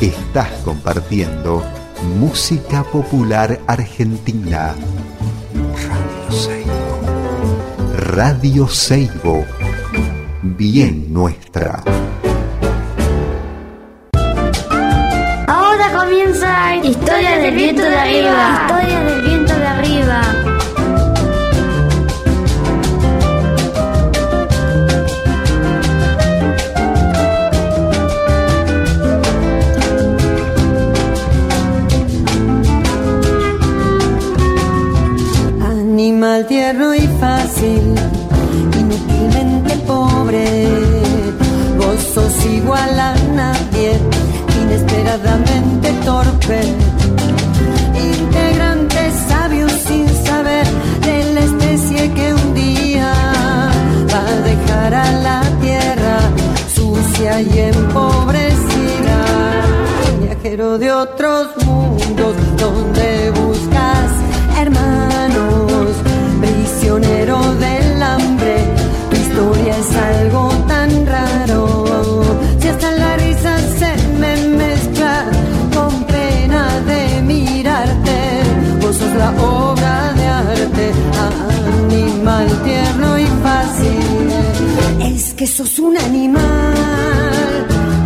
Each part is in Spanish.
Estás compartiendo música popular argentina. Radio Seibo. Radio Seibo. Bien nuestra. Ahora comienza Historia del viento de arriba. Historia del viento de arriba. Torpe. Integrante sabio sin saber de la especie que un día va a dejar a la tierra sucia y empobrecida. Viajero de otros mundos donde buscas hermanos, prisionero del hambre. Tu historia es algo la obra de arte, animal tierno y fácil. Es que sos un animal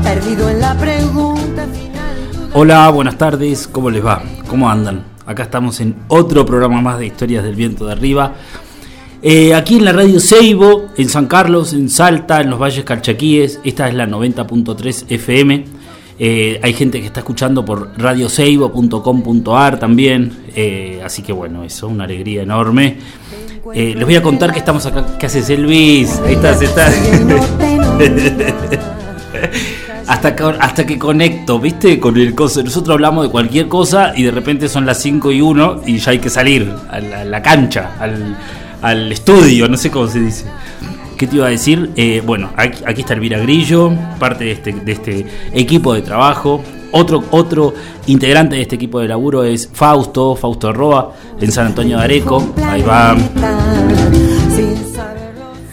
perdido en la pregunta final. Hola, buenas tardes, ¿cómo les va? ¿Cómo andan? Acá estamos en otro programa más de Historias del Viento de Arriba. Eh, aquí en la radio Seibo, en San Carlos, en Salta, en los Valles Calchaquíes. Esta es la 90.3 FM. Eh, hay gente que está escuchando por radioseibo.com.ar también. Eh, así que bueno, eso, una alegría enorme. Eh, les voy a contar que estamos acá. ¿Qué haces, Elvis? Ahí estás, estás. hasta, que, hasta que conecto, ¿viste? Con el coso. Nosotros hablamos de cualquier cosa y de repente son las 5 y 1 y ya hay que salir a la, a la cancha, al, al, estudio, no sé cómo se dice. ¿Qué te iba a decir? Eh, bueno, aquí, aquí, está Elvira Grillo, parte de este, de este equipo de trabajo. Otro, otro integrante de este equipo de laburo es Fausto, Fausto Roa, en San Antonio de Areco. Ahí va.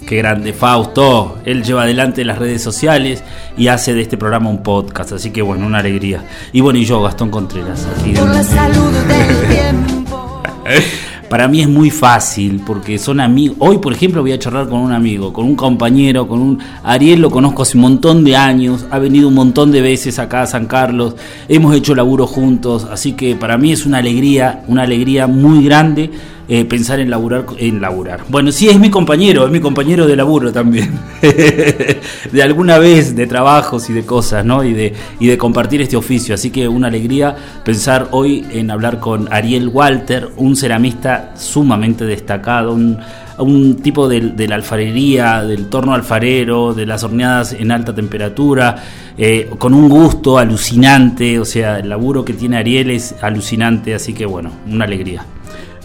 Qué grande Fausto. Él lleva adelante las redes sociales y hace de este programa un podcast. Así que bueno, una alegría. Y bueno, y yo, Gastón Contreras. Por la salud del tiempo. Para mí es muy fácil porque son amigos. Hoy, por ejemplo, voy a charlar con un amigo, con un compañero, con un. Ariel lo conozco hace un montón de años, ha venido un montón de veces acá a San Carlos, hemos hecho laburo juntos, así que para mí es una alegría, una alegría muy grande eh, pensar en laburar, en. Bueno, sí, es mi compañero, es mi compañero de laburo también. de alguna vez, de trabajos y de cosas, ¿no? Y de, y de compartir este oficio. Así que una alegría pensar hoy en hablar con Ariel Walter, un ceramista sumamente destacado, un, tipo de, de, la alfarería, del torno alfarero, de las horneadas en alta temperatura, eh, con un gusto alucinante, o sea, el laburo que tiene Ariel es alucinante, así que bueno, una alegría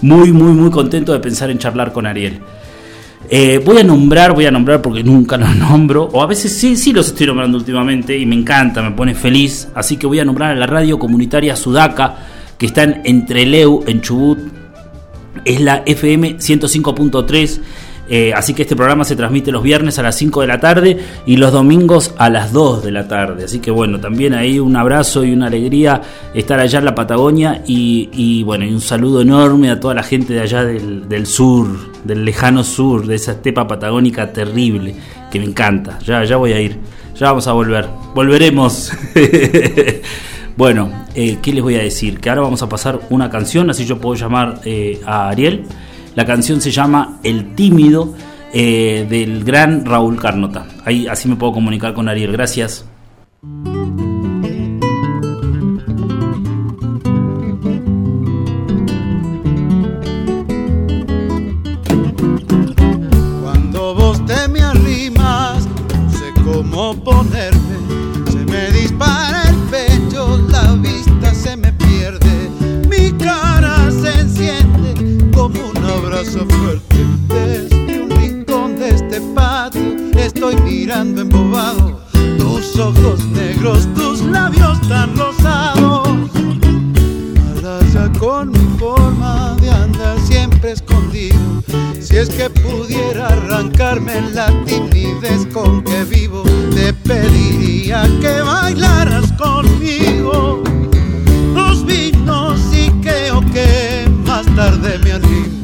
muy, muy, muy contento de pensar en charlar con Ariel. Eh, voy a nombrar, voy a nombrar porque nunca los nombro, o a veces sí, sí los estoy nombrando últimamente y me encanta, me pone feliz, así que voy a nombrar a la radio comunitaria Sudaca, que está en Entreleu, en Chubut, es la FM 105.3. Eh, así que este programa se transmite los viernes a las 5 de la tarde y los domingos a las 2 de la tarde. Así que bueno, también ahí un abrazo y una alegría estar allá en la Patagonia y, bueno, y un saludo enorme a toda la gente de allá del, del, sur, del lejano sur, de esa estepa patagónica terrible, que me encanta. Ya, ya voy a ir, ya vamos a volver, volveremos. bueno, eh, ¿qué les voy a decir? Que ahora vamos a pasar una canción, así yo puedo llamar eh, a Ariel. La canción se llama El Tímido eh, del gran Raúl Carnota. Ahí así me puedo comunicar con Ariel. Gracias. estoy mirando embobado tus ojos negros, tus labios tan rosados. Malasia con mi forma de andar siempre escondido. Si es que pudiera arrancarme la timidez con que vivo, te pediría que bailaras conmigo. Los vinos y creo que más tarde me animo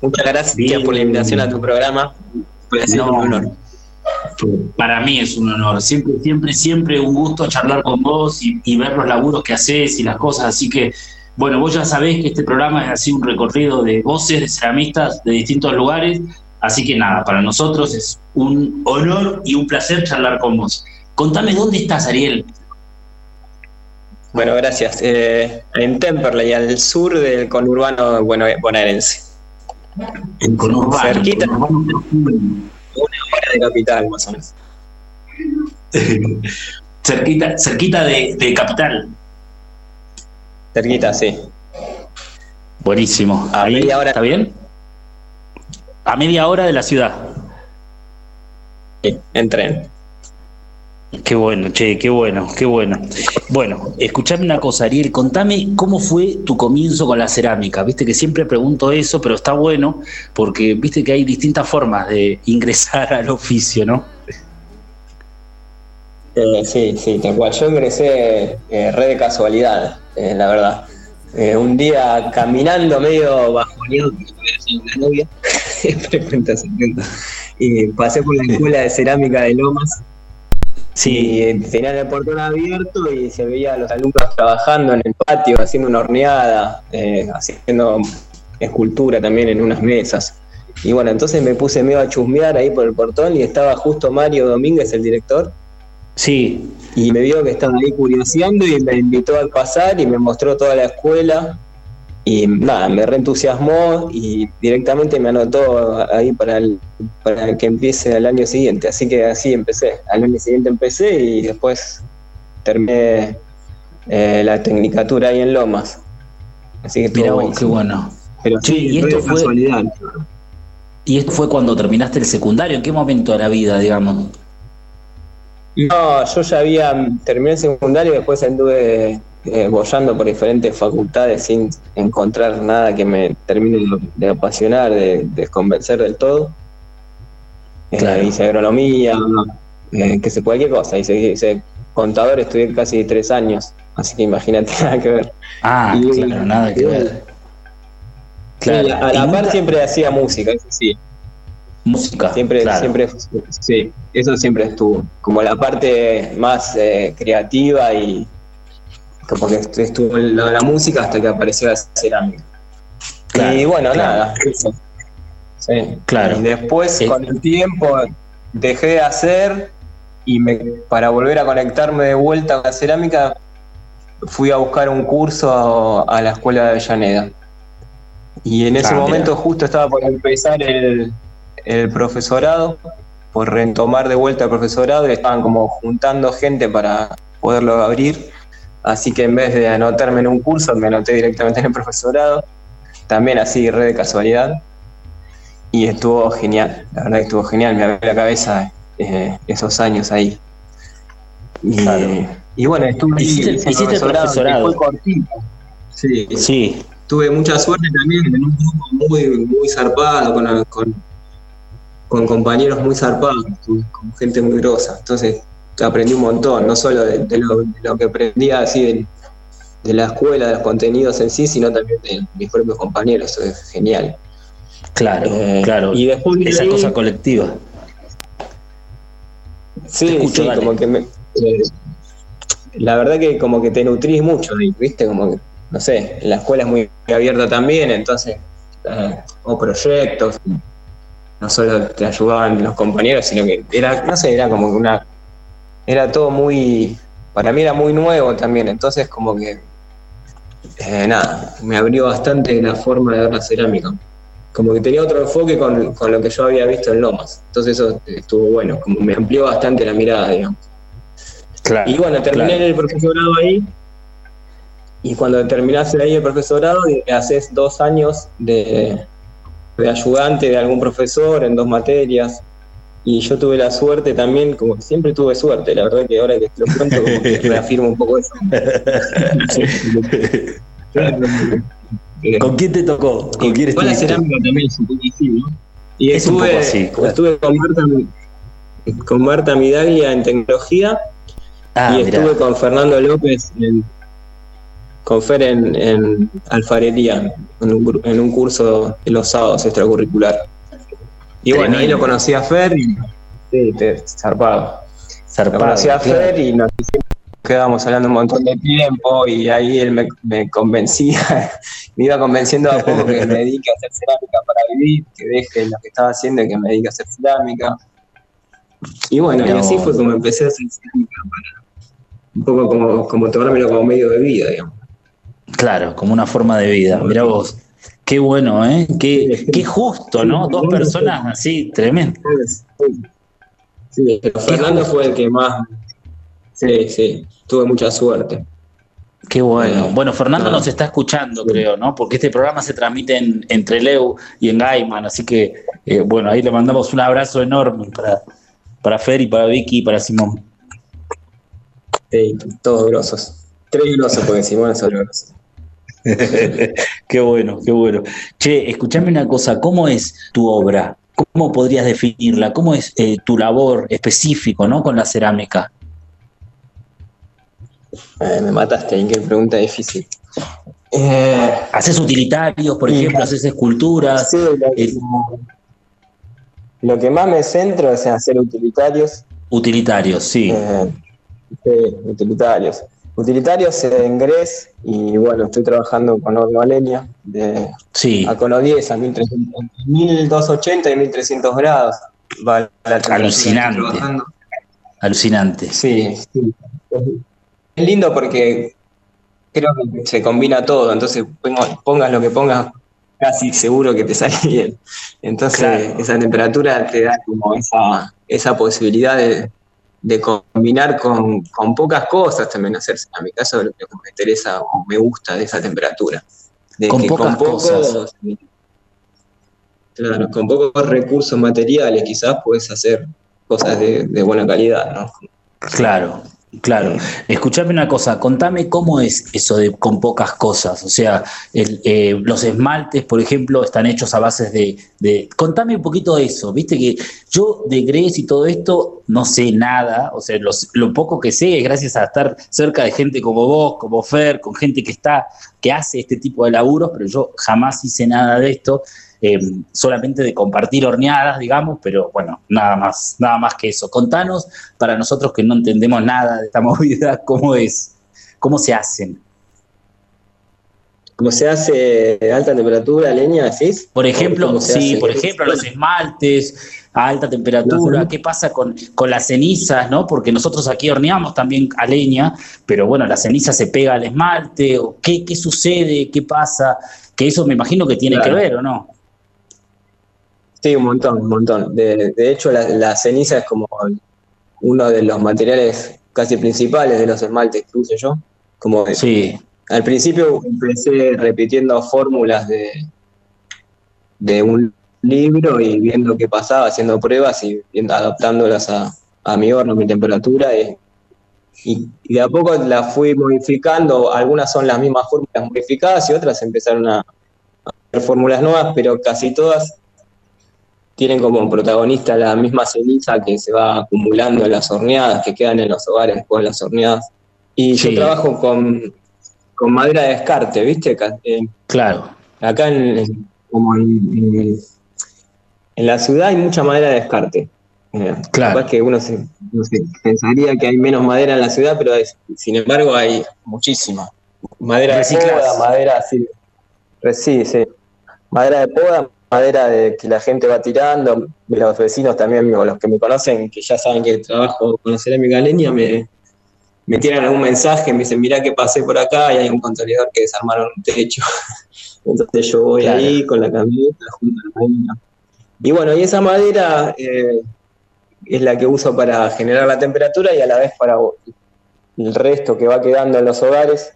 Muchas gracias Bien. por la invitación a tu programa. Fue No. un honor. Para mí es un honor. Siempre, siempre, siempre un gusto charlar con vos y, y ver los laburos que haces y las cosas. Así que, bueno, vos ya sabés que este programa es así un recorrido de voces, de ceramistas de distintos lugares. Así que nada, para nosotros es un honor y un placer charlar con vos. Contame dónde estás, Ariel. Bueno, gracias. Eh, en Temperley, al sur del conurbano bueno, bonaerense. En Conurbano. Cerquita. Conurbano. Una hora de capital, más o menos. cerquita, cerquita de, de Capital. Cerquita, sí. Buenísimo. A Ahí, media hora. ¿Está bien? A media hora de la ciudad. Sí, En tren. Qué bueno, che, qué bueno, qué bueno. Bueno, escuchame una cosa, Ariel, contame cómo fue tu comienzo con la cerámica. Viste que siempre pregunto eso, pero está bueno porque viste que hay distintas formas de ingresar al oficio, ¿no? Eh, sí, sí, tal cual. Yo ingresé eh, re de casualidad, eh, la verdad. Eh, un día caminando medio bajoneado, una novia, pasé por la escuela de cerámica de Lomas y eh, tenían el portón abierto y se veía a los alumnos trabajando en el patio, haciendo una horneada, eh, haciendo escultura también en unas mesas. Y bueno, entonces me puse medio a chusmear ahí por el portón y estaba justo Mario Domínguez, el director, Sí, y me vio que estaba ahí curioseando y me invitó a pasar y me mostró toda la escuela y nada, me reentusiasmó y directamente me anotó ahí para, el- para que empiece el año siguiente, así que así empecé, al año siguiente empecé y después terminé eh, la tecnicatura ahí en Lomas, así que mira vos, qué bueno. Pero sí, y esto fue- casualidad. ¿Y esto fue cuando terminaste el secundario? ¿En qué momento de la vida, digamos? No, yo ya había terminé el secundario y después anduve eh, bollando por diferentes facultades sin encontrar nada que me termine de, apasionar, de, de convencer del todo. Eh, Claro. hice agronomía, eh, que sé, cualquier cosa. Hice, hice contador, estudié casi tres años, así que imagínate nada que ver. Ah, Y- claro, nada que ver. Claro. A ¿Y la par siempre hacía música, eso sí. música. Siempre, claro. siempre, sí, eso siempre estuvo. Como la parte más eh, creativa y como que est- estuvo la, la música hasta que apareció la cerámica. Claro, y bueno, claro. nada, eso. Sí. Claro. Y después, Eh. con el tiempo, dejé de hacer y me, para volver a conectarme de vuelta a la cerámica, fui a buscar un curso a, a la escuela de Avellaneda. Y en ese Ah, mira. momento justo estaba por empezar el, el profesorado, por retomar de vuelta el profesorado, y estaban como juntando gente para poderlo abrir. Así que en vez de anotarme en un curso, me anoté directamente en el profesorado. También así, re de casualidad. Y estuvo genial, la verdad que estuvo genial, me abrió la cabeza eh, esos años ahí. Y, Claro. y bueno, estuve Hiciste- hiciste que profesorado. Fue cortito. Sí, Sí, tuve mucha suerte también en un grupo muy, muy zarpado, con, con, con compañeros muy zarpados, con gente muy grosa. Entonces aprendí un montón, no solo de, de lo, de lo que aprendía así de, de la escuela, de los contenidos en sí, sino también de mis propios compañeros. Eso es genial. claro, Eh, claro. y después de Esa ahí- cosa colectiva. Sí, escucho, sí, como que me, eh, la verdad que como que te nutrís mucho, ¿viste? Como que, no sé, la escuela es muy abierta también, entonces, eh, o proyectos, no solo te ayudaban los compañeros, sino que era, no sé, era como que una, era todo muy, para mí era muy nuevo también, entonces como que, eh, nada, me abrió bastante la forma de ver la cerámica. como que tenía otro enfoque con, con, lo que yo había visto en Lomas. Entonces eso estuvo bueno, como me amplió bastante la mirada, digamos. Claro, y bueno, terminé el profesorado ahí. Y cuando terminás ahí el profesorado, haces dos años de, de ayudante de algún profesor en dos materias. Y yo tuve la suerte también, como que siempre tuve suerte, la verdad que ahora que te lo cuento, como que reafirmo un poco eso. ¿Con quién te tocó? ¿Con quién Con la cerámica también es un poco así, ¿no? Y Es un estuve, poco así, claro. estuve con Marta, con Marta Midaglia en tecnología Ah, y mirá. estuve con Fernando López en, con Fer en, en alfarería, en un, en un curso de los sábados extracurricular. Y bueno, ahí lo conocí a Fer y sí, te, zarpado. Lo Zarpado, conocí a. Fer y nos quedábamos hablando un montón de tiempo y ahí él me, me convencía, me iba convenciendo a poco que me dedique a hacer cerámica para vivir, que deje lo que estaba haciendo y que me dedique a hacer cerámica. Y bueno, y así fue como empecé a hacer cerámica para un poco como, como tomármelo como medio de vida, digamos. Claro, como una forma de vida. Mira vos. Qué bueno, ¿eh? Qué, qué justo, ¿no? Dos personas así, tremendo. Sí, Fernando fue el que más... Sí, sí, tuve mucha suerte. Qué bueno. Eh, Bueno, Fernando no. nos está escuchando, creo, ¿no? Porque este programa se transmite en, entre Leu y en Gaiman, así que, eh, bueno, ahí le mandamos un abrazo enorme para, para Fer y para Vicky y para Simón. Sí, todos grosos. Tres grosos, porque Simón es grosso. qué bueno, qué bueno. Che, escuchame una cosa, ¿cómo es tu obra? ¿Cómo podrías definirla? ¿Cómo es eh, tu labor específico, ¿no? Con la cerámica. Eh, me mataste, qué pregunta difícil. Eh, ¿Haces utilitarios, por ejemplo? ¿Haces esculturas? sí, lo, Eh, lo que más me centro es en hacer utilitarios. Utilitarios, sí. sí, utilitarios. Utilitarios en Gres y bueno, estoy trabajando con horno a leña de Sí. a cono 10 a 1300, entre 1280 y 1300 grados. Va la temperatura que estoy Alucinante. Alucinante. Sí, sí. Es lindo porque creo que se combina todo, entonces pongas lo que pongas, casi seguro que te sale bien. Entonces Claro. esa temperatura te da como esa, esa posibilidad de, de combinar con, con pocas cosas también hacer cerámica. Eso es lo que me interesa o me gusta de esa temperatura. De Con que pocas cosas. Claro, con pocos recursos materiales quizás puedes hacer cosas de, de buena calidad, ¿no? Claro, claro. Escuchame una cosa, contame cómo es eso de con pocas cosas. O sea, el, eh, los esmaltes, por ejemplo, están hechos a bases de, de- Contame un poquito de eso. Viste que yo de Gres y todo esto no sé nada. O sea, los- lo poco que sé es gracias a estar cerca de gente como vos, como Fer, con gente que está, que hace este tipo de laburos, pero yo jamás hice nada de esto. Eh, solamente de compartir horneadas, digamos, pero bueno, nada más, nada más que eso. Contanos, para nosotros que no entendemos nada de esta movida, cómo es, cómo se hacen. Como se hace a alta temperatura, leña, ¿decís? Por ejemplo, ¿Cómo sí, hace? por ejemplo, los esmaltes a alta temperatura, ¿qué pasa con, con las cenizas, no? Porque nosotros aquí horneamos también a leña, pero bueno, la ceniza se pega al esmalte, o qué, qué sucede, qué pasa, que eso me imagino que tiene Claro. que ver, ¿o no? Sí, un montón, un montón. De, de hecho, la, la ceniza es como uno de los materiales casi principales de los esmaltes que uso yo. Como Sí, al principio empecé repitiendo fórmulas de, de un libro y viendo qué pasaba, haciendo pruebas y adaptándolas a, a mi horno, mi temperatura. Y, y- y de a poco las fui modificando. Algunas son las mismas fórmulas modificadas y otras empezaron a, a hacer fórmulas nuevas, pero casi todas tienen como protagonista la misma ceniza que se va acumulando en las horneadas, que quedan en los hogares después de las horneadas. Y Sí. yo trabajo con, con madera de descarte, ¿viste? Eh, claro, acá en, como en, la ciudad hay mucha madera de descarte. Eh, Claro. capaz que uno se, no sé, pensaría que hay menos madera en la ciudad, pero es- sin embargo hay muchísima. Madera de poda, madera así. Sí, sí. Madera de poda, madera de que la gente va tirando. Los vecinos también, o los que me conocen, que ya saben que trabajo con la cerámica leña, me, me tiran algún mensaje, me dicen, mirá que pasé por acá y hay un contenedor que desarmaron un techo. Entonces yo voy ahí con la camioneta junto a la madera. Y bueno, y esa madera eh, es la que uso para generar la temperatura y a la vez para el resto que va quedando en los hogares,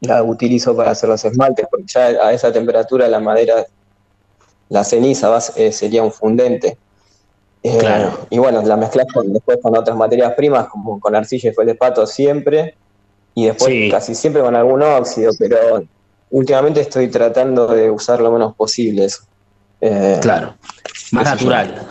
la utilizo para hacer los esmaltes, porque ya a esa temperatura la madera, la ceniza va, eh, sería un fundente. Eh, Claro. Y bueno, la mezclas con, después con otras materias primas, como con arcilla y felespato siempre, y después Sí. casi siempre con algún óxido, pero últimamente estoy tratando de usar lo menos posible eso. Eh, Claro. Más natural.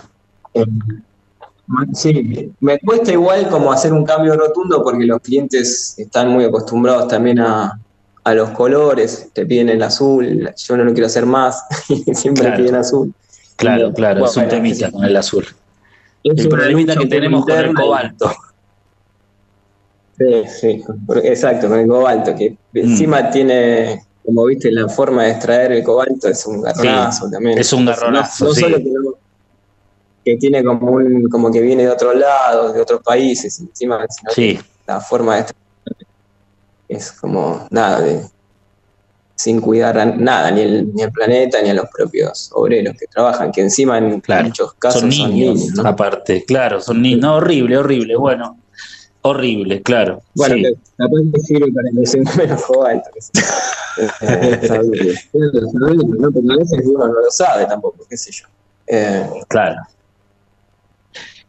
Sí, me cuesta igual como hacer un cambio rotundo porque los clientes están muy acostumbrados también a, a los colores, te piden el azul, yo no lo quiero hacer más, y siempre Claro. piden azul. Claro, claro, es un bueno, temita con el azul. es El problemita que tenemos con el cobalto. Sí, sí, exacto, con el cobalto, que encima tiene, como viste, la forma de extraer el cobalto es un garronazo también. es un garronazo, no sí. solo que, que tiene como un, como que viene de otros lados, de otros países, encima sino que Sí, la forma de extraer es como nada de sin cuidar a nada, ni el, ni el planeta, ni a los propios obreros que trabajan, que encima en Claro, muchos casos son niños, ¿no? aparte, claro, son niños. No, horrible, horrible, bueno. Horrible, claro. Bueno, sí. capaz que sirve para que se menos ¿no? Porque a veces uno no lo sabe tampoco, qué sé yo. Eh, Claro.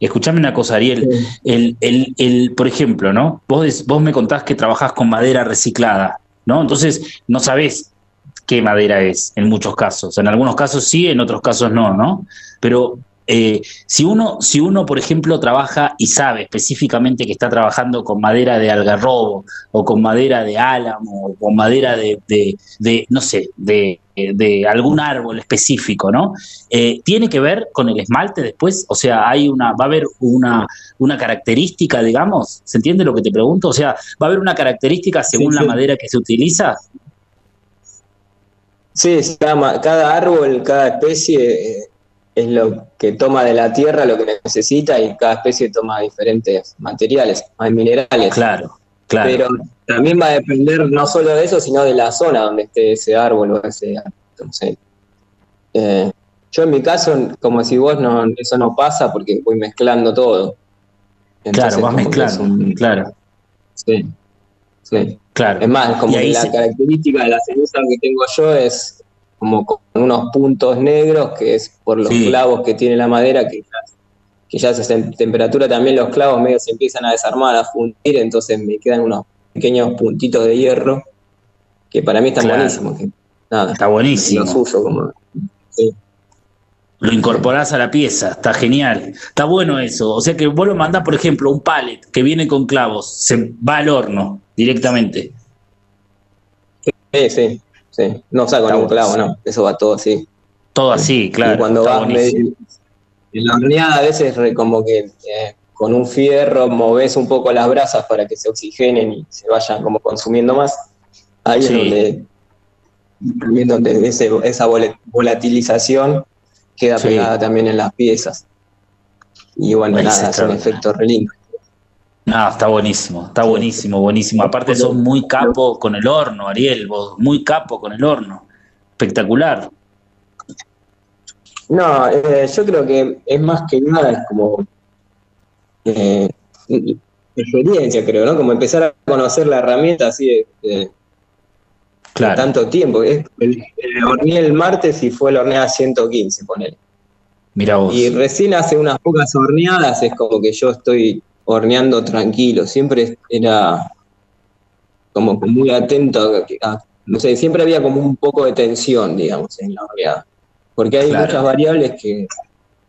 Escuchame una cosa, Ariel. El, el, el, por ejemplo, ¿no? Vos, vos me contás que trabajás con madera reciclada, ¿no? Entonces, no sabés qué madera es en muchos casos. En algunos casos sí, en otros casos no, ¿no? Pero eh, si, uno, si uno, por ejemplo, trabaja y sabe específicamente que está trabajando con madera de algarrobo, o con madera de álamo, o con madera de, de, de, no sé, de, de algún árbol específico, ¿no? Eh, ¿Tiene que ver con el esmalte después? O sea, hay una, va a haber una, una característica, digamos, ¿se entiende lo que te pregunto? O sea, ¿va a haber una característica según Sí, la madera que se utiliza? sí, cada, cada árbol, cada especie eh, es lo que toma de la tierra lo que necesita y cada especie toma diferentes materiales, hay minerales. Claro, claro. Pero también va a depender no solo de eso, sino de la zona donde esté ese árbol o ese entonces, eh, yo en mi caso, como si vos, no, eso no pasa porque voy mezclando todo. claro, vas mezclando, un- claro, sí, sí. claro. Es más, como la se- característica de la ceniza que tengo yo es como con unos puntos negros, que es por los Sí. clavos que tiene la madera, que ya, que ya se tem- temperatura también los clavos medio se empiezan a desarmar, a fundir, entonces me quedan unos pequeños puntitos de hierro que para mí están Claro. buenísimos. Que, nada, Está buenísimo. los uso como... Lo incorporás a la pieza, está genial. Está bueno eso. O sea que vos lo mandás, por ejemplo, un pallet que viene con clavos, se va al horno directamente. Sí, sí, sí. No saco ningún clavo, no. Eso va todo así. Todo así, claro. y cuando buenísimo. medio- en la horneada a veces re- como que eh, con un fierro moves un poco las brasas para que se oxigenen y se vayan como consumiendo más. Ahí Sí. es donde también donde ese- esa vol- volatilización queda Sí. pegada también en las piezas. Y bueno, nada, es un efecto re lindo. No, está buenísimo, está buenísimo, buenísimo. Aparte son muy capo con el horno, Ariel, vos, muy capo con el horno. Espectacular. No, eh, yo creo que es más que nada es como eh, experiencia, creo, ¿no? Como empezar a conocer la herramienta así de, de- de Claro. tanto tiempo. Es, el, el horneé el martes y fue la horneada 115, ponele. Mira vos. Y recién hace unas pocas horneadas es como que yo estoy horneando tranquilo. Siempre era como muy atento a, a- no sé, siempre había como un poco de tensión, digamos, en la horneada. Porque hay Claro. muchas variables que,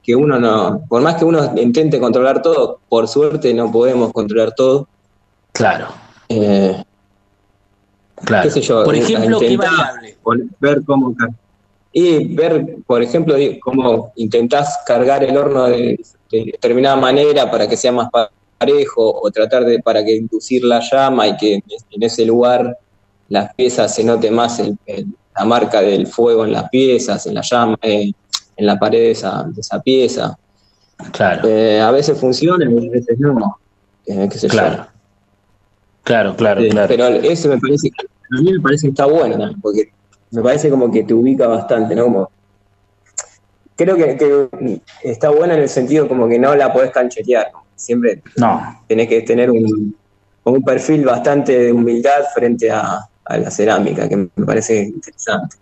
que uno no, por más que uno intente controlar todo, por suerte no podemos controlar todo. Claro, Eh, claro. qué sé yo, Por eh, ejemplo, ver cómo y ver, por ejemplo, cómo intentás cargar el horno de, de determinada manera para que sea más pa- parejo o tratar de para que inducir la llama y que en ese lugar las piezas se note más el- el- la marca del fuego en las piezas, en la llama, eh, en la pared de esa, de esa pieza. Claro, Eh, a veces funciona y a veces no. Eh, qué sé yo. claro. Claro, claro. Pero eso me parece, a mí me parece que está bueno, ¿no? porque me parece como que te ubica bastante, ¿no? Como, creo que, que está bueno en el sentido como que no la podés canchetear, ¿no? Siempre No, tenés que tener un, un perfil bastante de humildad frente a, a la cerámica, que me parece interesante.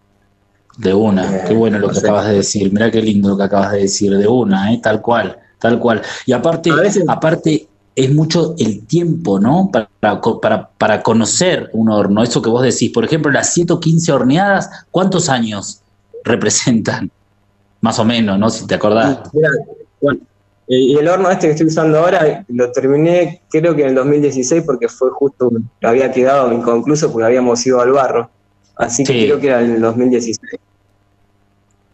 de una. Eh, Qué bueno lo no que sé. acabas de decir. Mirá qué lindo lo que acabas de decir. De una, ¿eh? Tal cual, tal cual. Y aparte, veces- aparte es mucho el tiempo, ¿no? Para, para, para conocer un horno. Eso que vos decís. Por ejemplo, las 115 horneadas, ¿cuántos años representan? Más o menos, ¿no? Si te acordás. Mira, bueno, y el horno este que estoy usando ahora lo terminé creo que en el 2016 porque fue justo, había quedado inconcluso porque habíamos ido al barro. Así que creo que era en el 2016.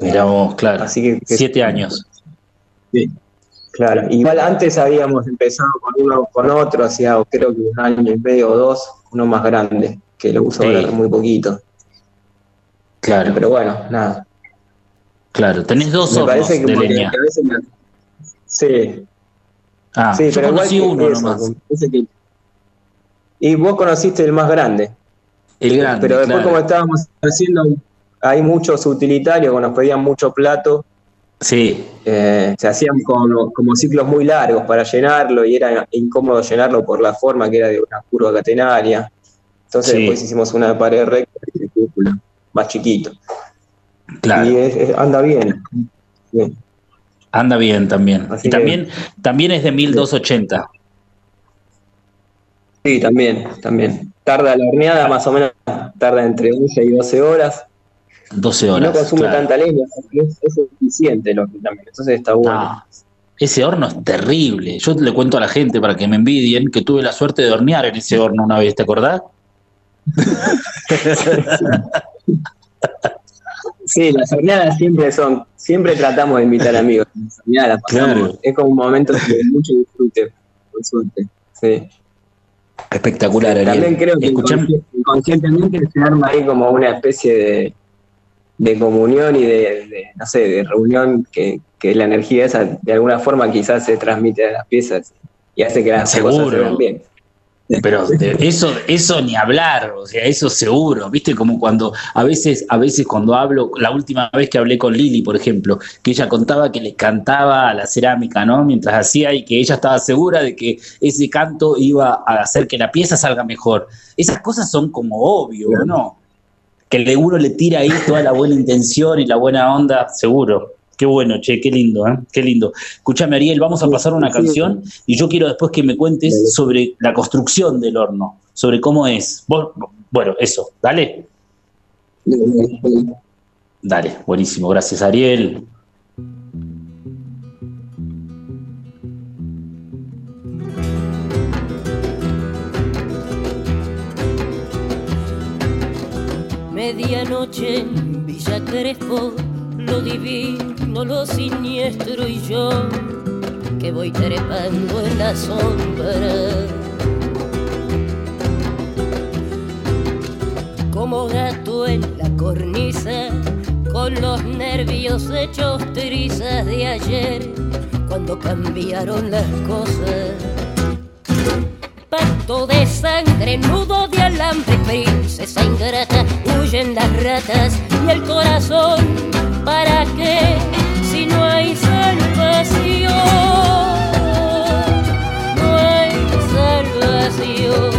Miramos, claro. Así que, que- Siete años. Sí, claro. Igual antes habíamos empezado con uno con otro, hacía creo que un año y medio o dos, uno más grande, que lo uso ahora muy poquito. Claro, Pero bueno, nada. claro. Tenés dos Me hornos parece que, de leña. que a veces me- Sí, Ah, sí, yo pero igual conocí que uno eso, nomás. que- Y vos conociste el más grande. El grande. Pero después, claro. como estábamos haciendo, hay muchos utilitarios que nos pedían mucho plato, Sí, eh, se hacían como, como ciclos muy largos para llenarlo y era incómodo llenarlo por la forma que era de una curva catenaria. Entonces, Sí. después hicimos una pared recta y cúpula, más chiquito. claro. Y es- es- anda bien. Sí. Anda bien también. Así y que- también, también es de 1280. Sí, también, también. Tarda la horneada, más o menos, tarda entre 11 y 12 horas. 12 Y horas. no consume claro. tanta leña, es, es eficiente el horno también. Entonces está bueno. Ah, ese horno es terrible. Yo le cuento a la gente para que me envidien que tuve la suerte de hornear en ese horno una vez, ¿te acordás? Sí, las horneadas siempre son, siempre tratamos de invitar amigos. Las horneadas Claro. Es como un momento de mucho disfrute, por suerte. Sí. Espectacular, Ariel. También creo que inconscientemente se arma ahí como una especie de, de comunión y de, de, no sé, de reunión que, que la energía esa de alguna forma quizás se transmite a las piezas y hace que las cosas se Seguro. vean bien. Pero eso, eso ni hablar, o sea, eso seguro, viste, como cuando a veces, a veces cuando hablo, la última vez que hablé con Lili, por ejemplo, que ella contaba que le cantaba a la cerámica, ¿no? Mientras hacía y que ella estaba segura de que ese canto iba a hacer que la pieza salga mejor. Esas cosas son como obvio, ¿no? Que le- uno le tira ahí toda la buena intención y la buena onda, seguro. Qué bueno, che, qué lindo, ¿eh? Qué lindo. Escúchame, Ariel, vamos a pasar una canción y yo quiero después que me cuentes sobre la construcción del horno, sobre cómo es. Vos- bueno, eso, dale. Dale, buenísimo, gracias, Ariel. Medianoche en Villa Crespo, lo divino, lo siniestro y yo, que voy trepando en la sombra. Como gato en la cornisa, con los nervios hechos trizas de ayer, cuando cambiaron las cosas pacto de sangre, nudo de alambre, princesa ingrata, huyen las ratas y el corazón, ¿para qué? Si no hay salvación, no hay salvación.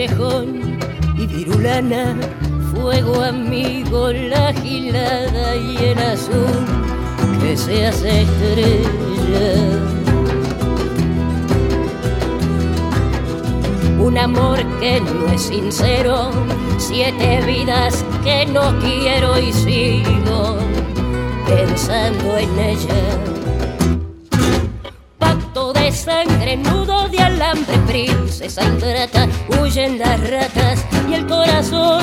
Y virulana, fuego amigo, la gilada y el azul que se hace estrella. Un amor que no es sincero, siete vidas que no quiero y sigo pensando en ella pacto de sangre, nudo de alambre, princesa ingrata, huyen las ratas y el corazón,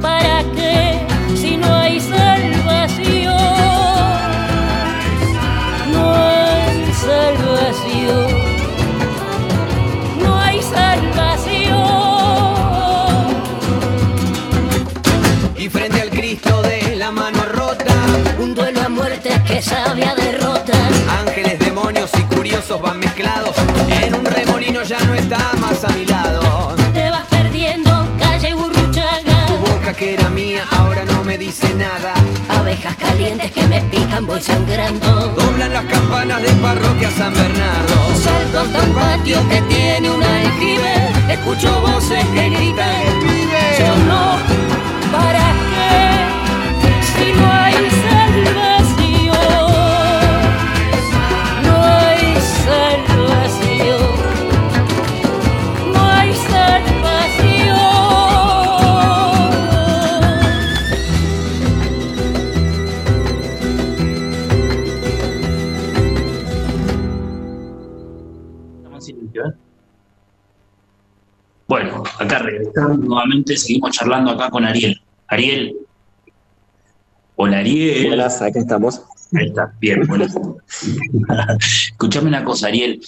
¿para qué si no hay salvación? No hay salvación. No hay salvación. Y frente al Cristo de la mano rota, un duelo a muerte que sabe a derrota. Ángeles, demonios y curiosos van mezclados Calientes que me pican, voy sangrando. Doblan las campanas de parroquia San Bernardo. Salto hasta un patio que tiene un aljibe. Escucho voces que gritan. Yo no, ¿para qué? Si no hay salvación. Acá regresamos nuevamente, seguimos charlando acá con Ariel. Ariel. Hola Ariel. Buenas, acá estamos. Ahí está, bien, bueno. Escuchame una cosa, Ariel.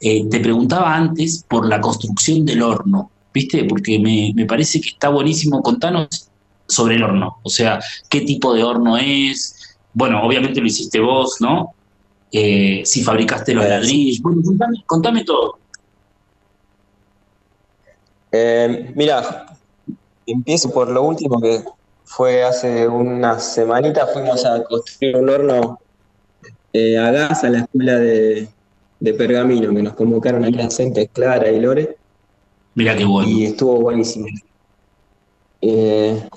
Eh, te preguntaba antes por la construcción del horno, ¿viste? Porque me, me parece que está buenísimo. Contanos sobre el horno. O sea, qué tipo de horno es. Bueno, obviamente lo hiciste vos, ¿no? Eh, si fabricaste los ladrillos. Bueno, contame, contame todo. Eh, mira, empiezo por lo último que fue hace una semanita, fuimos a construir un horno eh, a gas a la escuela de, de Pergamino, que nos convocaron aquí a Centes, Clara y Lore, Mira qué bueno. y estuvo buenísimo. Eh,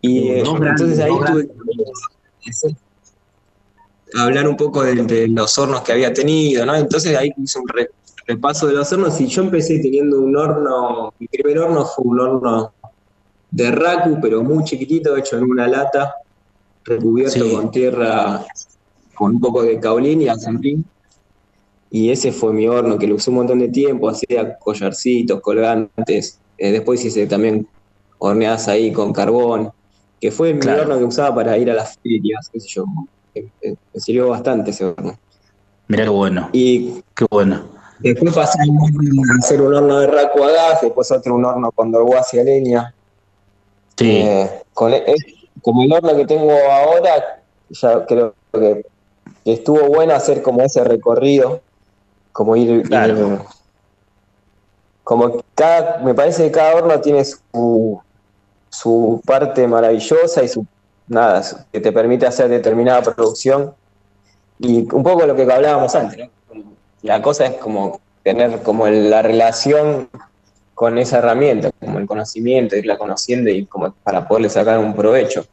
y eh, entonces ahí tuve que hablar un poco de, de los hornos que había tenido, ¿no? Entonces ahí hice un re- repaso de los hornos y yo empecé teniendo un horno, mi primer horno fue un horno de raku, pero muy chiquitito, hecho en una lata, recubierto Sí. con tierra, con un poco de caolín y azenrín. Y ese fue mi horno, que lo usé un montón de tiempo, hacía collarcitos, colgantes. Eh, después hice también horneadas ahí con carbón, que fue mi Claro. horno que usaba para ir a las ferias, qué sé yo. Eh, eh, Me sirvió bastante ese horno. Mira qué bueno. Y Qué bueno. Después pasé a hacer un horno de raco a gas, después otro un horno con dorguacia leña. Sí. Eh, con e- como el horno que tengo ahora, ya creo que, estuvo bueno hacer como ese recorrido, como ir, Claro. ir- como cada, me parece que cada horno tiene su, su parte maravillosa y su nada, que te permite hacer determinada producción. Y un poco lo que hablábamos antes, ¿no? La cosa es como tener como el- la relación con esa herramienta, como el conocimiento, irla conociendo y como para poderle sacar un provecho.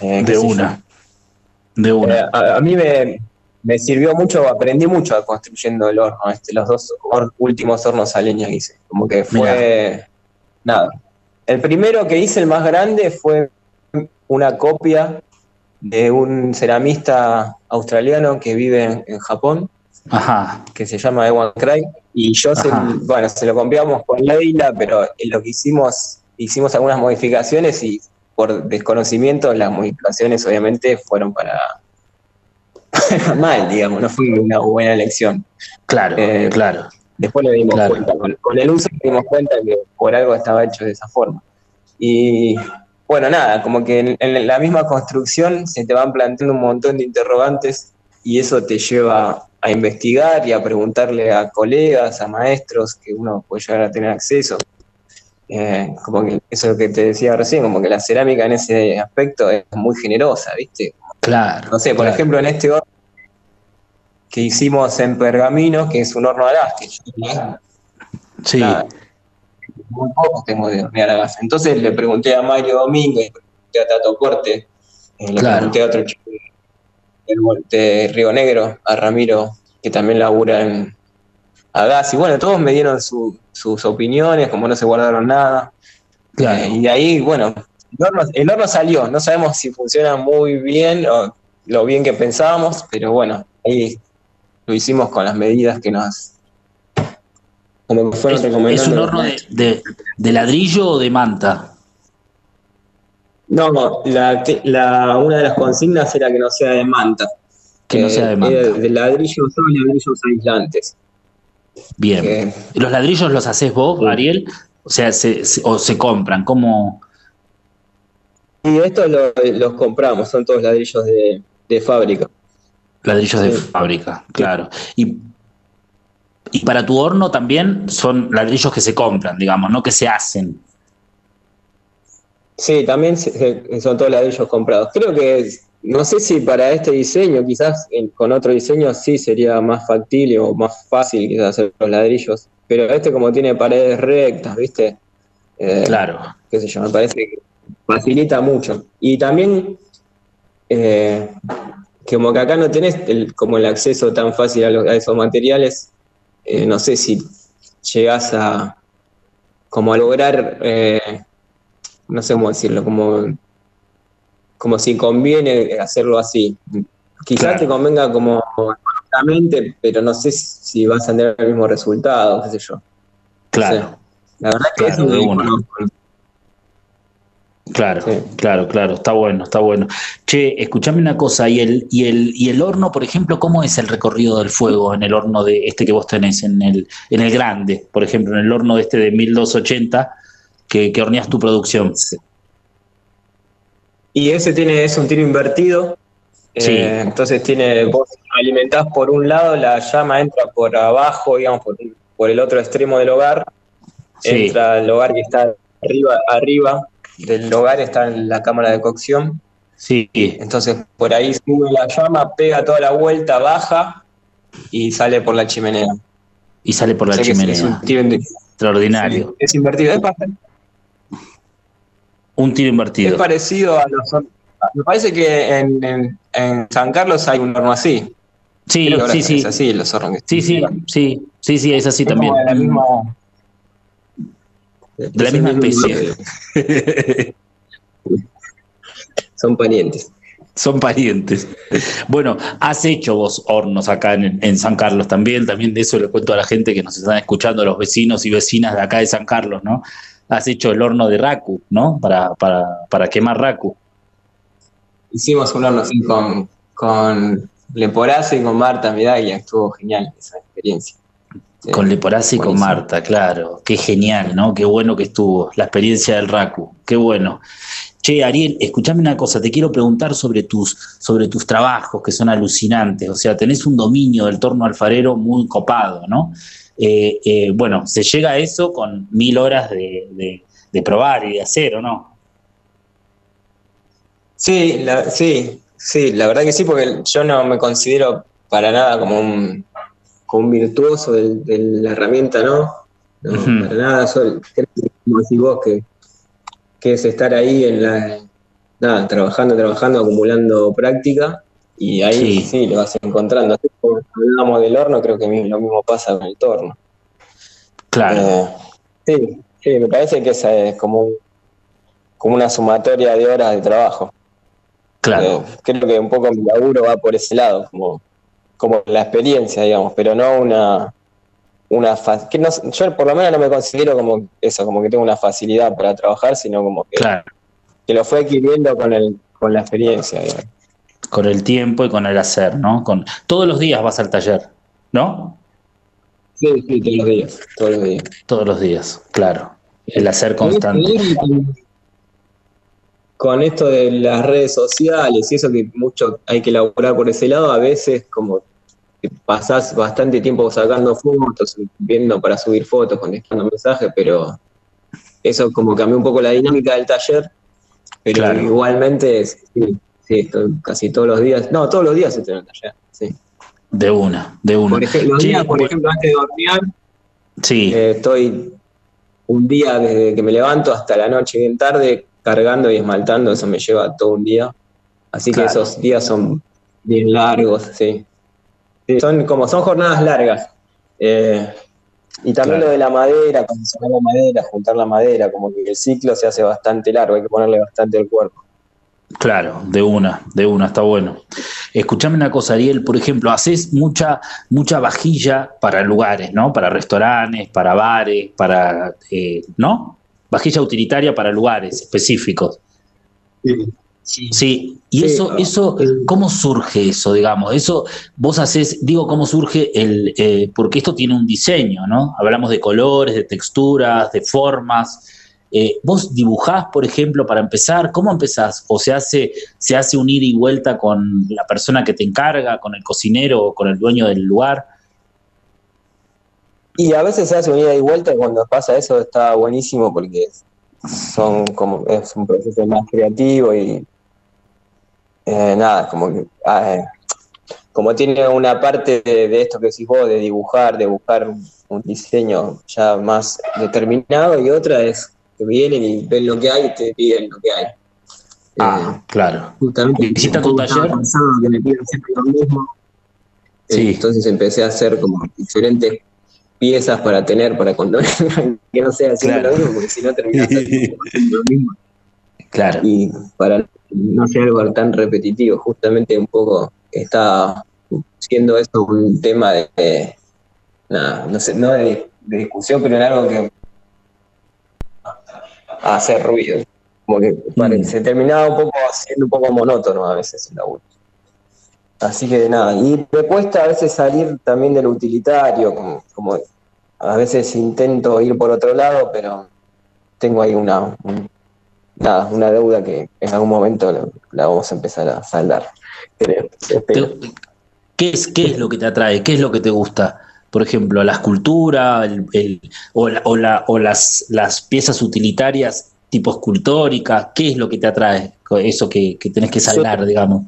Eh, de una. De una. Eh, a, a mí me, me sirvió mucho, aprendí mucho construyendo el horno, este, los dos hor- últimos hornos a leña que hice. Como que fue. Nada. El primero que hice, el más grande, fue una copia de un ceramista australiano que vive en, en Japón, Ajá. que se llama Ewan Craig. Y yo, se, bueno, se lo copiamos con Leila, pero en lo que hicimos, hicimos algunas modificaciones y por desconocimiento las modificaciones obviamente fueron para mal, digamos, no fue una buena elección. Claro, Eh, claro. Después nos dimos Claro. cuenta, con, con el uso nos dimos cuenta que por algo estaba hecho de esa forma. Y bueno, nada, como que en, en la misma construcción se te van planteando un montón de interrogantes y eso te lleva a investigar y a preguntarle a colegas, a maestros que uno puede llegar a tener acceso. Eh, como que eso es lo que te decía recién, como que la cerámica en ese aspecto es muy generosa, ¿viste? Claro. No sé, por claro. ejemplo, en este horno que hicimos en Pergamino, que es un horno a gas, que yo Sí. nada, muy poco tengo de hornear a gas. Entonces le pregunté a Mario Domínguez, le pregunté a Tato Corte, eh, le Claro. pregunté a otro chico de Río Negro, a Ramiro, que también labura en a gas. Y bueno, todos me dieron su- sus opiniones, como no se guardaron nada. Claro. Eh, y de ahí, bueno, el horno, el horno salió. No sabemos si funciona muy bien o lo bien que pensábamos, pero bueno, ahí lo hicimos con las medidas que nos como fueron ¿Es, recomendando. es un horno de, maestros. de- de ladrillo o de manta? No, no, la, la- una de las consignas era que no sea de manta. Que no sea de manta. De ladrillos, son ladrillos aislantes. Bien. que- ¿Los ladrillos los haces vos. Ariel? O sea, se, se- o se compran, ¿cómo? Y estos lo- los compramos, son todos ladrillos de, de fábrica. Ladrillos de fábrica, claro. Y, y para tu horno también son ladrillos que se compran, digamos, no que se hacen. Sí, también son todos ladrillos comprados. Creo que, no sé si para este diseño, quizás con otro diseño sí sería más factible o más fácil quizás hacer los ladrillos, pero este como tiene paredes rectas, ¿viste? Eh, Claro, qué sé yo, me parece que facilita mucho. Y también, eh, como que acá no tenés el- como el acceso tan fácil a, los- a esos materiales, eh, no sé si llegás a como a lograr, no sé cómo decirlo, como, como si conviene hacerlo así. Quizás Claro. te convenga como económicamente, pero no sé si vas a tener el mismo resultado, qué sé yo. claro. La verdad que Claro, eso. Claro, Sí. claro, claro, está bueno, está bueno. Che, escuchame una cosa, ¿y el, y el, y el horno, por ejemplo, cómo es el recorrido del fuego en el horno de este que vos tenés, en el, en el grande, por ejemplo, en el horno de este de 1280 que, que horneas tu producción? Y ese tiene, es un tiro invertido. Sí. Eh, entonces tiene, vos alimentás por un lado, la llama entra por abajo, digamos, por, por el otro extremo del hogar. Sí. Entra el hogar que está arriba, arriba del hogar está en la cámara de cocción. Sí, Entonces por ahí sube la llama, pega toda la vuelta, baja y sale por la chimenea. y sale por la O sea que es- chimenea. es un Extraordinario. es invertido. Es, bastante- Un tiro es invertido. parecido a los. Me parece que en, en- en San Carlos hay un horno así. Sí, Creo ahora sí, es sí. así los hornos Sí, sí, sí, sí, sí, es así Es también. de la misma, De la misma especie. Son parientes. Son parientes. Bueno, has hecho vos hornos acá en, en San Carlos también, también de eso le cuento a la gente que nos están escuchando, a los vecinos y vecinas de acá de San Carlos, ¿no? Has hecho el horno de Raku, ¿no? Para, para, para quemar Raku. Hicimos un horno así con, con Leporace y con Marta Medaglia. Estuvo genial esa experiencia. Con Leporace y con. Marta, claro. Qué genial, ¿no? Qué bueno que estuvo la experiencia del Raku. Qué bueno. Che, Ariel, escúchame una cosa, te quiero preguntar sobre tus, sobre tus trabajos que son alucinantes. O sea, tenés un dominio del torno alfarero muy copado, ¿no? Eh, eh, bueno, se llega a eso con mil horas de, de- de probar y de hacer, ¿o no? Sí, la, sí, sí, la verdad que sí, porque yo no me considero para nada como un, como un virtuoso de, la herramienta, ¿no? No, Ujú. para nada, soy, creo que, como decís vos, que, que es estar ahí en la, nada, trabajando, trabajando, acumulando práctica, y ahí Sí. sí, le vas encontrando. Así como hablamos del horno, creo que lo mismo pasa con el torno. Claro, Eh, sí, sí, me parece que esa es como, como una sumatoria de horas de trabajo. claro. Eh, creo que un poco mi laburo va por ese lado, como, como la experiencia, digamos, pero no una, una que no, yo por lo menos no me considero como eso, como que tengo una facilidad para trabajar, sino como que, Claro, que lo fue adquiriendo con el, con la experiencia, digamos. Con el tiempo y con el hacer, ¿no? Con, todos los días vas al taller, ¿no? Sí, sí, todos los días, todos los días. Todos los días, claro. El hacer constante. Con esto de las redes sociales y eso que mucho hay que elaborar por ese lado, a veces como que pasás bastante tiempo sacando fotos, viendo para subir fotos, contestando mensajes, pero eso como cambió un poco la dinámica del taller, pero Claro. igualmente sí, sí, estoy casi todos los días, no, todos los días estoy en el taller, sí. De una, de una. Por ejemplo, días, por ejemplo, antes de dormir, sí, eh, estoy un día desde que me levanto hasta la noche bien tarde cargando y esmaltando, eso me lleva todo un día. Así Claro. que esos días son bien largos, sí. Sí, son como son jornadas largas. Eh, y también Claro. lo de la madera, condicionar la madera, juntar la madera, como que el ciclo se hace bastante largo, hay que ponerle bastante el cuerpo. Claro, de una, de una, está bueno. Escuchame una cosa, Ariel, por ejemplo, haces mucha, mucha vajilla para lugares, ¿no? Para restaurantes, para bares, para, eh, ¿no? Vajilla utilitaria para lugares específicos. Sí. Sí, y Sí, eso, claro. eso, ¿cómo surge eso, digamos? Eso, vos haces, digo, ¿cómo surge el, eh, porque esto tiene un diseño, ¿no? Hablamos de colores, de texturas, de formas. Eh, ¿Vos dibujás, por ejemplo, para empezar? ¿Cómo empezás? ¿O se hace, se hace un ida y vuelta con la persona que te encarga, con el cocinero o con el dueño del lugar? Y a veces se hace un ida y vuelta y cuando pasa eso está buenísimo porque son como es un proceso más creativo y eh, nada, como que ah, eh, como tiene una parte de, esto que decís vos, de dibujar, de buscar un diseño ya más determinado, y otra es que vienen y ven lo que hay y te piden lo que hay. Ah, claro. Justamente ¿Visita tu taller? que me piden siempre lo mismo. Sí. Eh, Entonces empecé a hacer como diferentes piezas para tener, para cuando que no sea siempre Claro. lo mismo, porque si no terminas haciendo lo mismo. Claro. Y para no ser algo tan repetitivo, justamente un poco está siendo esto un tema de, de- nada, no sé, no de, de discusión, pero en algo que hace ruido. Como que Mm. se terminaba un poco siendo un poco monótono a veces el laburo. Así que nada, y me cuesta a veces salir también del utilitario, como, como a veces intento ir por otro lado, pero tengo ahí una, un- nada, una deuda que en algún momento la, la vamos a empezar a saldar. Creo, ¿Qué es, ¿Qué es lo que te atrae? ¿Qué es lo que te gusta? Por ejemplo, la escultura el- el- o, la- o la- o las, las piezas utilitarias tipo escultóricas. ¿Qué es lo que te atrae? Eso que, que tenés que saldar, digamos.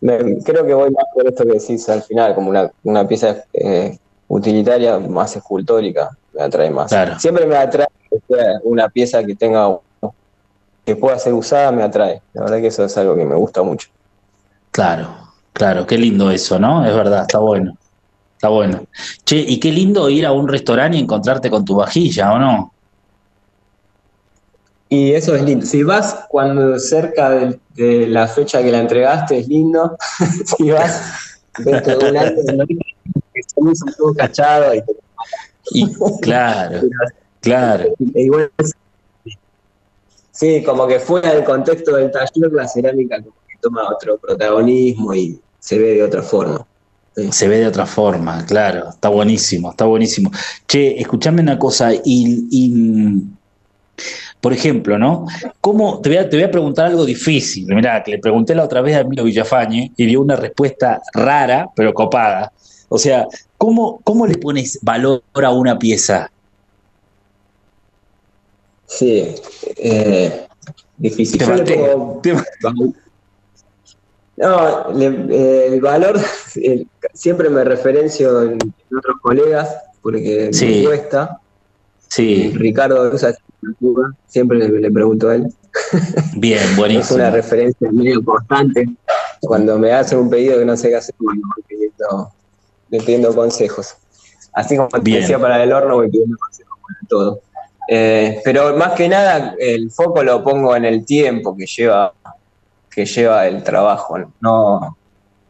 Me- creo que voy más por esto que decís al final, como una, una pieza eh, utilitaria más escultórica, me atrae más. Claro. Siempre me atrae una pieza que tenga que pueda ser usada, me atrae. La verdad que eso es algo que me gusta mucho. Claro, claro, qué lindo eso, ¿no? Es verdad, está bueno. Está bueno. Che, y qué lindo ir a un restaurante y encontrarte con tu vajilla, ¿o no? Y eso es lindo. Si vas cuando cerca de, la fecha que la entregaste, es lindo. si vas dentro de un año, salís un poco cachado y te- Y claro, claro. Sí, como que fuera del contexto del taller, la cerámica como que toma otro protagonismo y se ve de otra forma. Sí. Se ve de otra forma, claro. Está buenísimo, está buenísimo. Che, escuchame una cosa, y, y, por ejemplo, ¿no? ¿Cómo, te, voy a, te voy a preguntar algo difícil. Mirá, que le pregunté la otra vez a Emilio Villafañe y dio una respuesta rara, pero copada. O sea, ¿cómo, cómo le pones valor a una pieza? Sí, eh, difícil. Te Yo le maté. pongo- Te- No, le- eh, el valor, el- siempre me referencio en, en otros colegas, porque Sí. me cuesta. Sí, Ricardo usa siempre le, le pregunto a él. bien, Es buenísimo. una referencia medio constante. Cuando me hacen un pedido que no sé qué hacer, bueno, voy pidiendo, le pidiendo consejos. Así como te decía para el horno, voy pidiendo consejos para todo. Eh, pero más que nada, el foco lo pongo en el tiempo que lleva, que lleva el trabajo. No,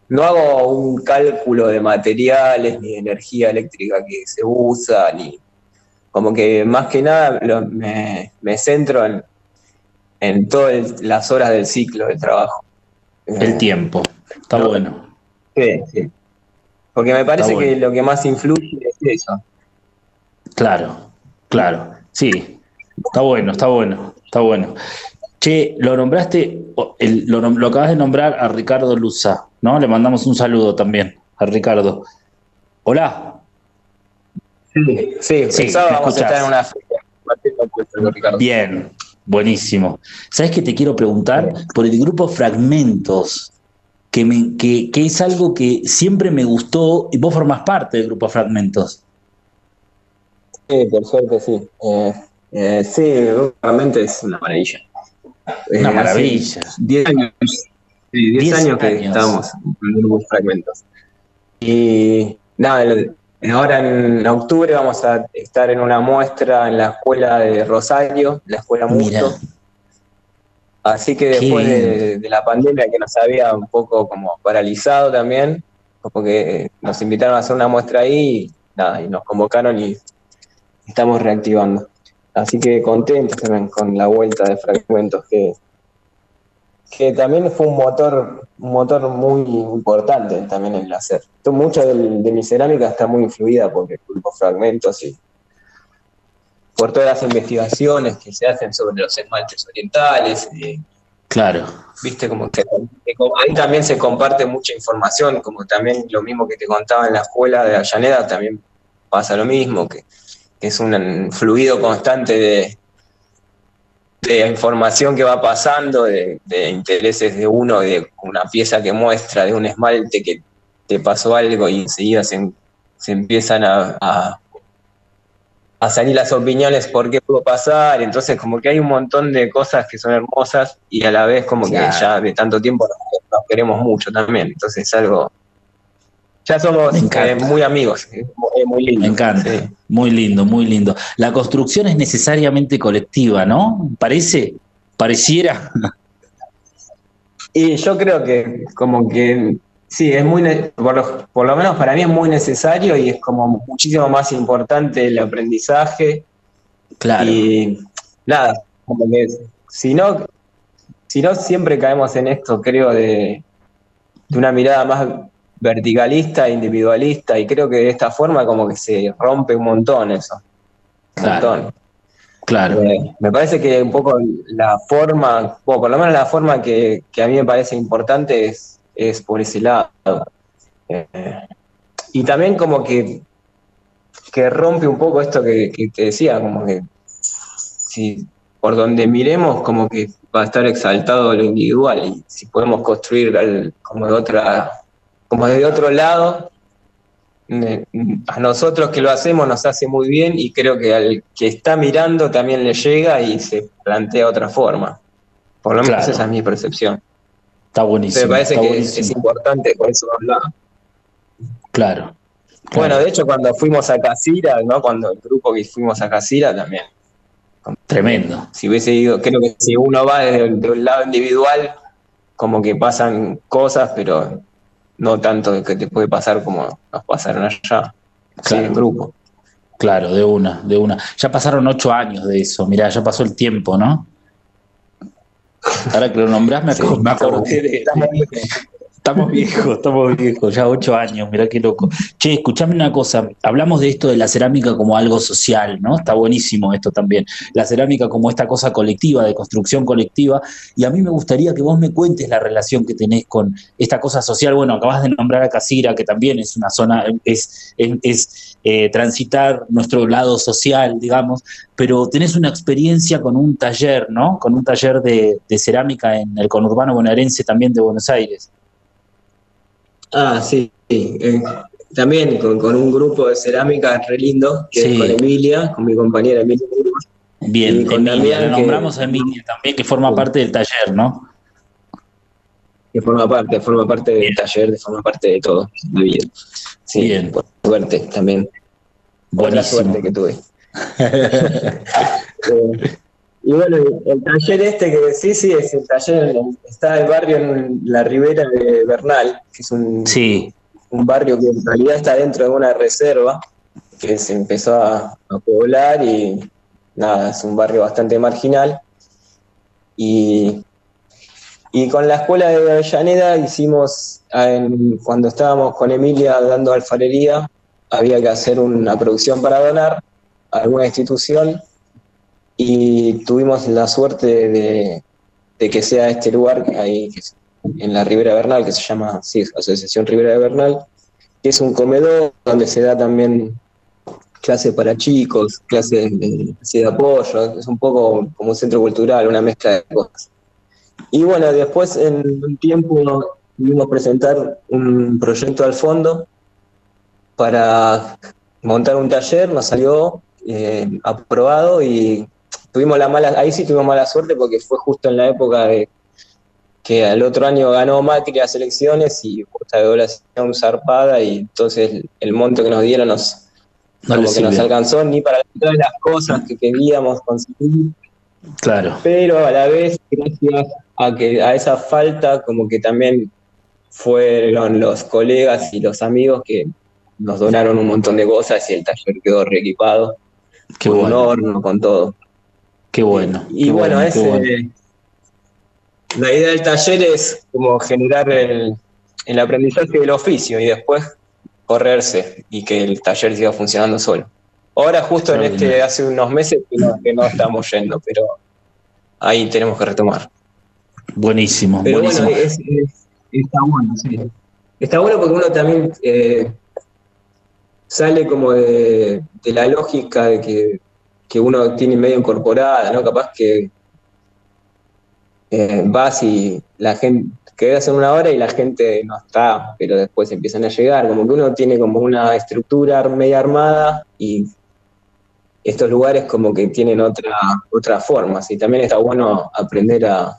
no hago un cálculo de materiales ni de energía eléctrica que se usa, ni como que más que nada lo- me, me centro en, en todas las horas del ciclo del trabajo. El Eh, tiempo. Está No. bueno. Sí, sí. Porque me parece bueno. que lo que más influye es eso. Claro, claro. Sí, está bueno, está bueno, está bueno. Che, lo nombraste, el- lo, acabas de nombrar a Ricardo Luza, ¿no? Le mandamos un saludo también a Ricardo. Hola. Sí, sí, Sí, vamos a estar en una feria. Bien, buenísimo. ¿Sabes qué te quiero preguntar? Por el grupo Fragmentos, que, me, que, que es algo que siempre me gustó, y vos formás parte del grupo Fragmentos. Sí, por suerte sí. Eh, eh, sí, realmente es una maravilla. Eh, Una maravilla. 10 años. Sí, 10 10 años que años. estamos en fragmentos. Y nada, ahora en octubre vamos a estar en una muestra en la escuela de Rosario, la escuela Mira. Musto. Así que después de, de la pandemia que nos había un poco como paralizado también, porque nos invitaron a hacer una muestra ahí y, nada, y nos convocaron y estamos reactivando. Así que contentos también con la vuelta de fragmentos, que, que también fue un motor, un motor muy importante también en el hacer. Mucha de mi cerámica está muy influida por el grupo fragmentos y, por todas las investigaciones que se hacen sobre los esmaltes orientales. Claro, Viste, como que ahí también se comparte mucha información, como también lo mismo que te contaba en la escuela de Avellaneda, también pasa lo mismo, que es un fluido constante de, de información que va pasando, de, de intereses de uno, de una pieza que muestra, de un esmalte que te pasó algo y enseguida se, se empiezan a, a, a salir las opiniones por qué pudo pasar, entonces como que hay un montón de cosas que son hermosas y a la vez como Claro. que ya de tanto tiempo nos, nos queremos mucho también, entonces es algo... Ya somos eh, muy amigos, es muy lindo. me encanta. sí. Muy lindo, muy lindo. La construcción es necesariamente colectiva, ¿no? ¿Parece? ¿Pareciera? Y yo creo que como que sí, es muy, por lo, por lo menos para mí es muy necesario y es como muchísimo más importante el aprendizaje Claro, y nada, como que si no, si no siempre caemos en esto, creo, de, de una mirada más verticalista, individualista y creo que de esta forma como que se rompe un montón eso. Un Claro. montón. claro. Eh, me parece que un poco la forma, o por lo menos la forma que, que a mí me parece importante es, es por ese lado. Eh, y también como que, que rompe un poco esto que, que te decía, como que si por donde miremos como que va a estar exaltado lo individual y si podemos construir como de otra, como desde otro lado, a nosotros que lo hacemos nos hace muy bien y creo que al que está mirando también le llega y se plantea otra forma. Por lo menos Claro. esa es mi percepción. Está buenísimo. me parece que es, buenísimo. es importante por eso hablar. Claro. Bueno, claro. de hecho cuando fuimos a Casira, ¿no? Cuando el grupo que fuimos a Casira también. Tremendo. Si hubiese ido, creo que si uno va desde el- de un lado individual, como que pasan cosas, pero no tanto que te puede pasar como nos pasaron allá. Sí, Claro. en grupo. Claro, de una, de una. Ya pasaron ocho años de eso, mirá, ya pasó el tiempo, ¿no? Ahora que lo nombrás me, me acordé de, Estamos bien. Estamos viejos, estamos viejos, ya ocho años, mirá qué loco. Che, escuchame una cosa, hablamos de esto de la cerámica como algo social, ¿no? Está buenísimo esto también. La cerámica como esta cosa colectiva, de construcción colectiva, y a mí me gustaría que vos me cuentes la relación que tenés con esta cosa social. Bueno, acabas de nombrar a Casira, que también es una zona, es, es, eh, transitar nuestro lado social, digamos, pero tenés una experiencia con un taller, ¿no? Con un taller de, de cerámica en el conurbano bonaerense también de Buenos Aires. Ah, sí. sí. Eh, también con, con un grupo de cerámica re lindo, que Sí. es con Emilia, con mi compañera Emilia. Bien, Y con Emilia, Damián, la que- nombramos a Emilia también, que forma parte del taller, ¿no? que forma parte, forma parte del taller, forma parte de todo, la vida. Sí, Bien. por suerte también. Buenísimo. suerte que tuve. Eh, y bueno, el taller este que decís, sí, es el taller, está el barrio en la ribera de Bernal, que es un, Sí, un barrio que en realidad está dentro de una reserva que se empezó a, a poblar y nada, es un barrio bastante marginal. Y, y con la escuela de Avellaneda hicimos, en- cuando estábamos con Emilia dando alfarería, había que hacer una producción para donar a alguna institución y tuvimos la suerte de, que sea este lugar ahí en la Ribera Bernal, que se llama Asociación Ribera de Bernal, que es un comedor donde se da también clases para chicos, clases de, de apoyo, es un poco como un centro cultural, una mezcla de cosas. Y bueno, después en un tiempo pudimos presentar un proyecto al fondo para montar un taller, nos salió eh, aprobado y tuvimos la mala, ahí sí tuvimos mala suerte porque fue justo en la época de que al otro año ganó Macri las elecciones y justo la evaluación zarpada y entonces el, monto que nos dieron nos, no como que nos alcanzó ni para todas las cosas que queríamos conseguir, Claro, pero a la vez, gracias a que a esa falta, como que también fueron los colegas y los amigos que nos donaron un montón de cosas y el taller quedó reequipado, qué con un bueno, horno, con todo. Qué bueno. Y qué bueno, ese, bueno. la idea del taller es como generar el, el aprendizaje del oficio y después correrse y que el taller siga funcionando solo. Ahora justo en este, hace unos meses que no, que no estamos yendo, pero ahí tenemos que retomar. Buenísimo, Pero buenísimo. bueno, es- es- está bueno, sí. Está bueno porque uno también eh, sale como de, de la lógica de que, que uno tiene medio incorporada, ¿no? Capaz que eh, vas y la gente quedas en una hora y la gente no está, pero después empiezan a llegar, como que uno tiene como una estructura media armada y estos lugares como que tienen otra, otra forma, y también está bueno aprender a,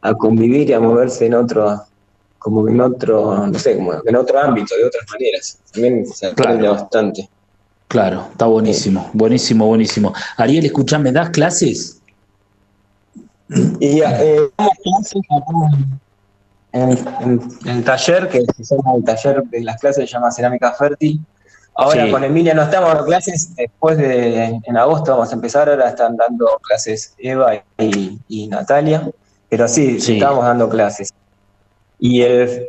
a convivir y a moverse en otro, como en otro, no sé, como en otro ámbito, de otras maneras. También se aprende bastante. Claro, está buenísimo, buenísimo, buenísimo. Ariel, escuchame, ¿das clases? Y eh, damos clases en, en- en el taller, que se llama el taller de las clases, se llama Cerámica Fértil. Ahora Sí. con Emilia no estamos dando clases, después de en agosto vamos a empezar, ahora están dando clases Eva y, y Natalia, pero sí, Sí. estamos dando clases. Y el,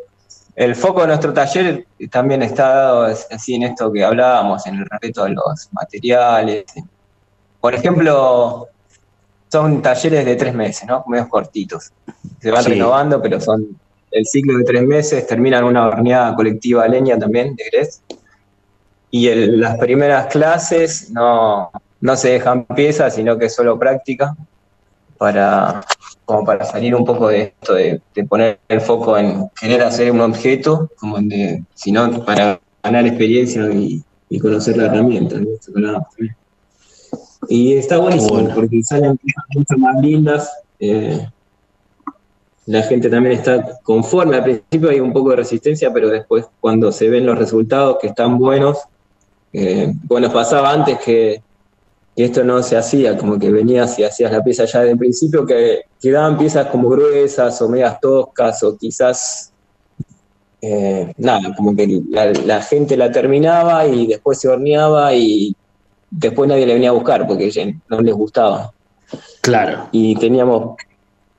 el foco de nuestro taller también está dado así en esto que hablábamos, en el respeto de los materiales. Por ejemplo, son talleres de tres meses, ¿no? Medios cortitos. Se van Sí. renovando, pero son el ciclo de tres meses, terminan una horneada colectiva leña también de Gres. Y el- las primeras clases no, no se dejan piezas, sino que es solo práctica, para, como para salir un poco de esto, de, de poner el foco en querer hacer un objeto, como en de, sino para ganar experiencia y, y conocer la herramienta. ¿no? Y está buenísimo, Bueno. porque salen mucho más lindas. eh, la gente también está conforme. Al principio hay un poco de resistencia, pero después cuando se ven los resultados que están buenos, eh, bueno, pasaba antes que, que esto no se hacía, como que venías y hacías la pieza ya desde el principio, que quedaban piezas como gruesas o medias toscas o quizás, eh, nada, como que la, la gente la terminaba y después se horneaba y después nadie le venía a buscar porque no les gustaba Claro, y teníamos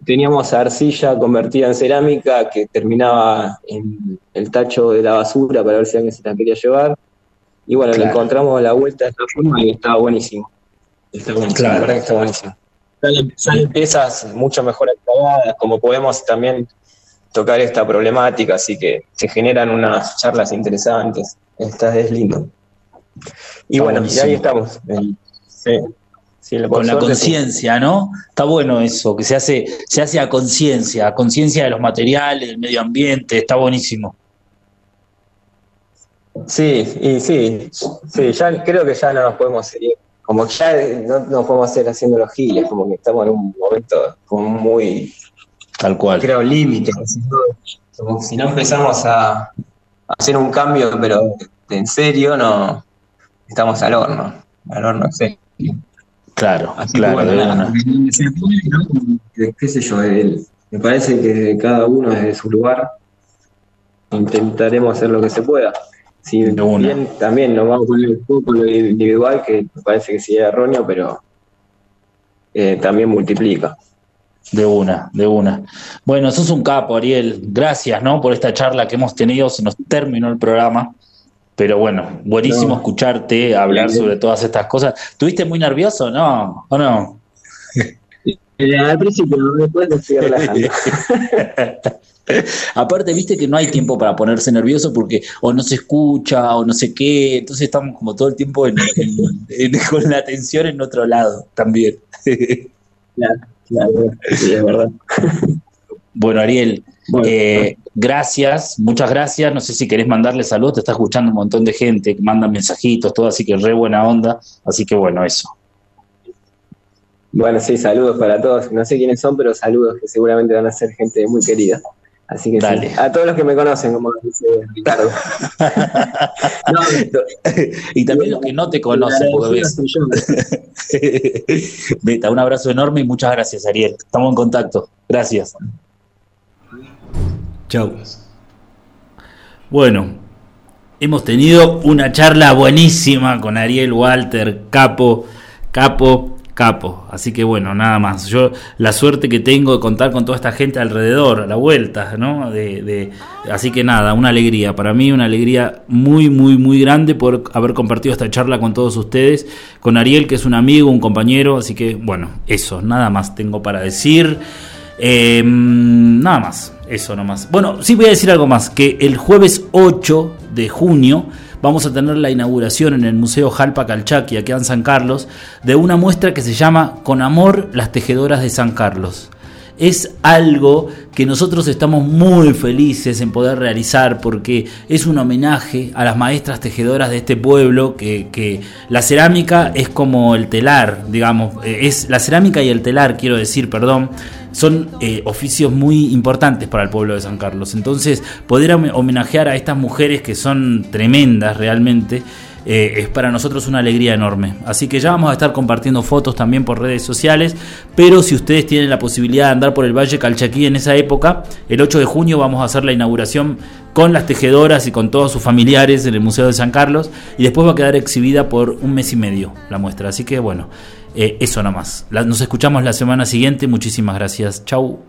teníamos arcilla convertida en cerámica que terminaba en el tacho de la basura para ver si alguien se la quería llevar. Y bueno, le Claro. encontramos la vuelta de esta forma y estaba buenísimo. Está buenísimo, Claro. la verdad que está buenísimo. Salen, salen piezas mucho mejor acabadas, como podemos también tocar esta problemática, así que se generan unas charlas interesantes. Esta es lindo. Y Está bueno, y ahí estamos. Sí, con la conciencia, ¿no? Está bueno eso, que se hace, se hace a conciencia, a conciencia de los materiales, del medio ambiente, está buenísimo. Sí, y sí, sí, ya creo que ya no nos podemos seguir, como que ya no nos podemos hacer haciendo los giles, como que estamos en un momento como muy, Tal cual. creo, límite, como si no empezamos a, a hacer un cambio, pero en serio, no, estamos al horno, al horno, sí. Claro, Así claro, que bueno, nada, ¿no? Qué sé yo, el- me parece que cada uno desde su lugar intentaremos hacer lo que se pueda. Bien también nos vamos poner un poco lo individual, que parece que sí es erróneo, pero eh, también multiplica. De una, de una. Bueno, sos un capo, Ariel. Gracias, ¿no? Por esta charla que hemos tenido. Se nos terminó el programa. Pero bueno, buenísimo No. escucharte hablar sobre todas estas cosas. ¿Tuviste muy nervioso? No, ¿o no? Eh, al principio, después estoy relajando. Aparte, viste que no hay tiempo para ponerse nervioso porque o no se escucha o no sé qué. Entonces estamos como todo el tiempo en- en- en- con la atención en otro lado también. claro, claro, sí, es verdad. Bueno, Ariel, Bueno, Eh, gracias, muchas gracias. No sé si querés mandarle saludos, te está escuchando un montón de gente que manda mensajitos, todo, así que re buena onda. Así que bueno, eso. Bueno, sí, saludos para todos. No sé quiénes son, pero saludos que seguramente van a ser gente muy querida. Así que sí, Dale. a todos los que me conocen, como dice Ricardo. No, y también los que no te conocen, porque ves. Beta, un abrazo enorme y muchas gracias, Ariel. Estamos en contacto. Gracias. Chau. Bueno, hemos tenido una charla buenísima con Ariel Walter, capo, capo, capo. Así que bueno, nada más. Yo la suerte que tengo de contar con toda esta gente alrededor, a la vuelta, ¿no? De, de- así que nada, una alegría. Para mí una alegría muy, muy, muy grande por haber compartido esta charla con todos ustedes. Con Ariel, que es un amigo, un compañero. Así que bueno, eso, nada más tengo para decir. Eh, nada más, eso nomás. Bueno, sí voy a decir algo más, que el jueves 8 de junio vamos a tener la inauguración en el Museo Jalpa Calchaquí, aquí en San Carlos, de una muestra que se llama Con Amor, las Tejedoras de San Carlos. Es algo que nosotros estamos muy felices en poder realizar porque es un homenaje a las maestras tejedoras de este pueblo que, que la cerámica es como el telar, digamos, eh, es la cerámica y el telar, quiero decir, perdón, son eh, oficios muy importantes para el pueblo de San Carlos. Entonces, poder home- homenajear a estas mujeres que son tremendas realmente. Eh, es para nosotros una alegría enorme. Así que ya vamos a estar compartiendo fotos también por redes sociales. Pero si ustedes tienen la posibilidad de andar por el Valle Calchaquí en esa época, el 8 de junio vamos a hacer la inauguración con las tejedoras y con todos sus familiares en el Museo de San Carlos. Y después va a quedar exhibida por un mes y medio la muestra. Así que bueno, eh, eso nomás. La- nos escuchamos la semana siguiente. Muchísimas gracias. Chau.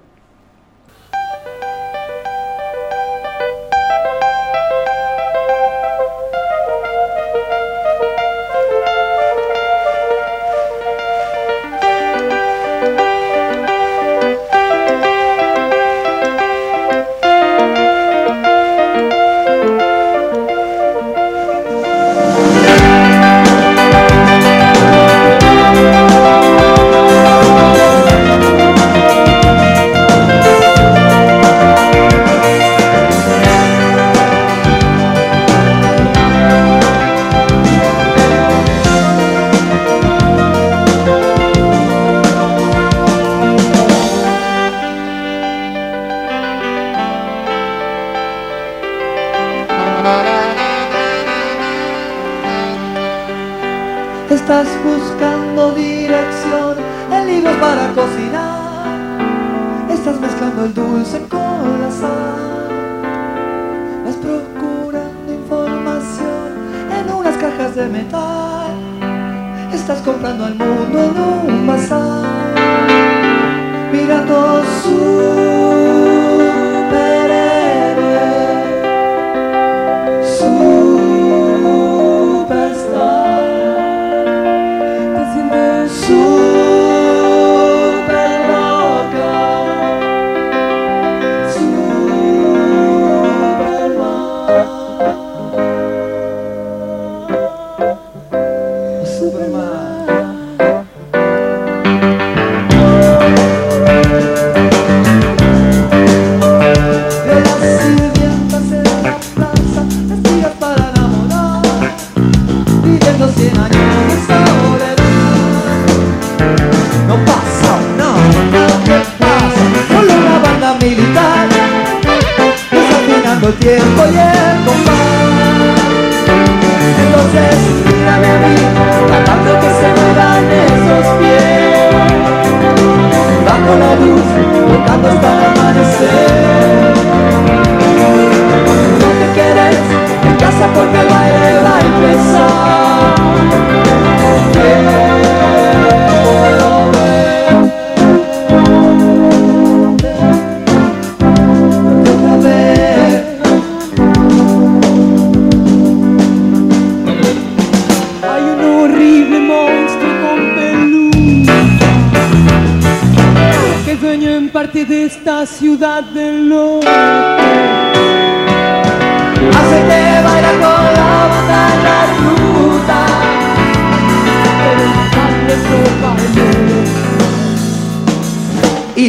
Metal. Estás comprando al mundo en un bazar. Mirando superhéroe.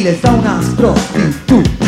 Y les da unas prostitutas.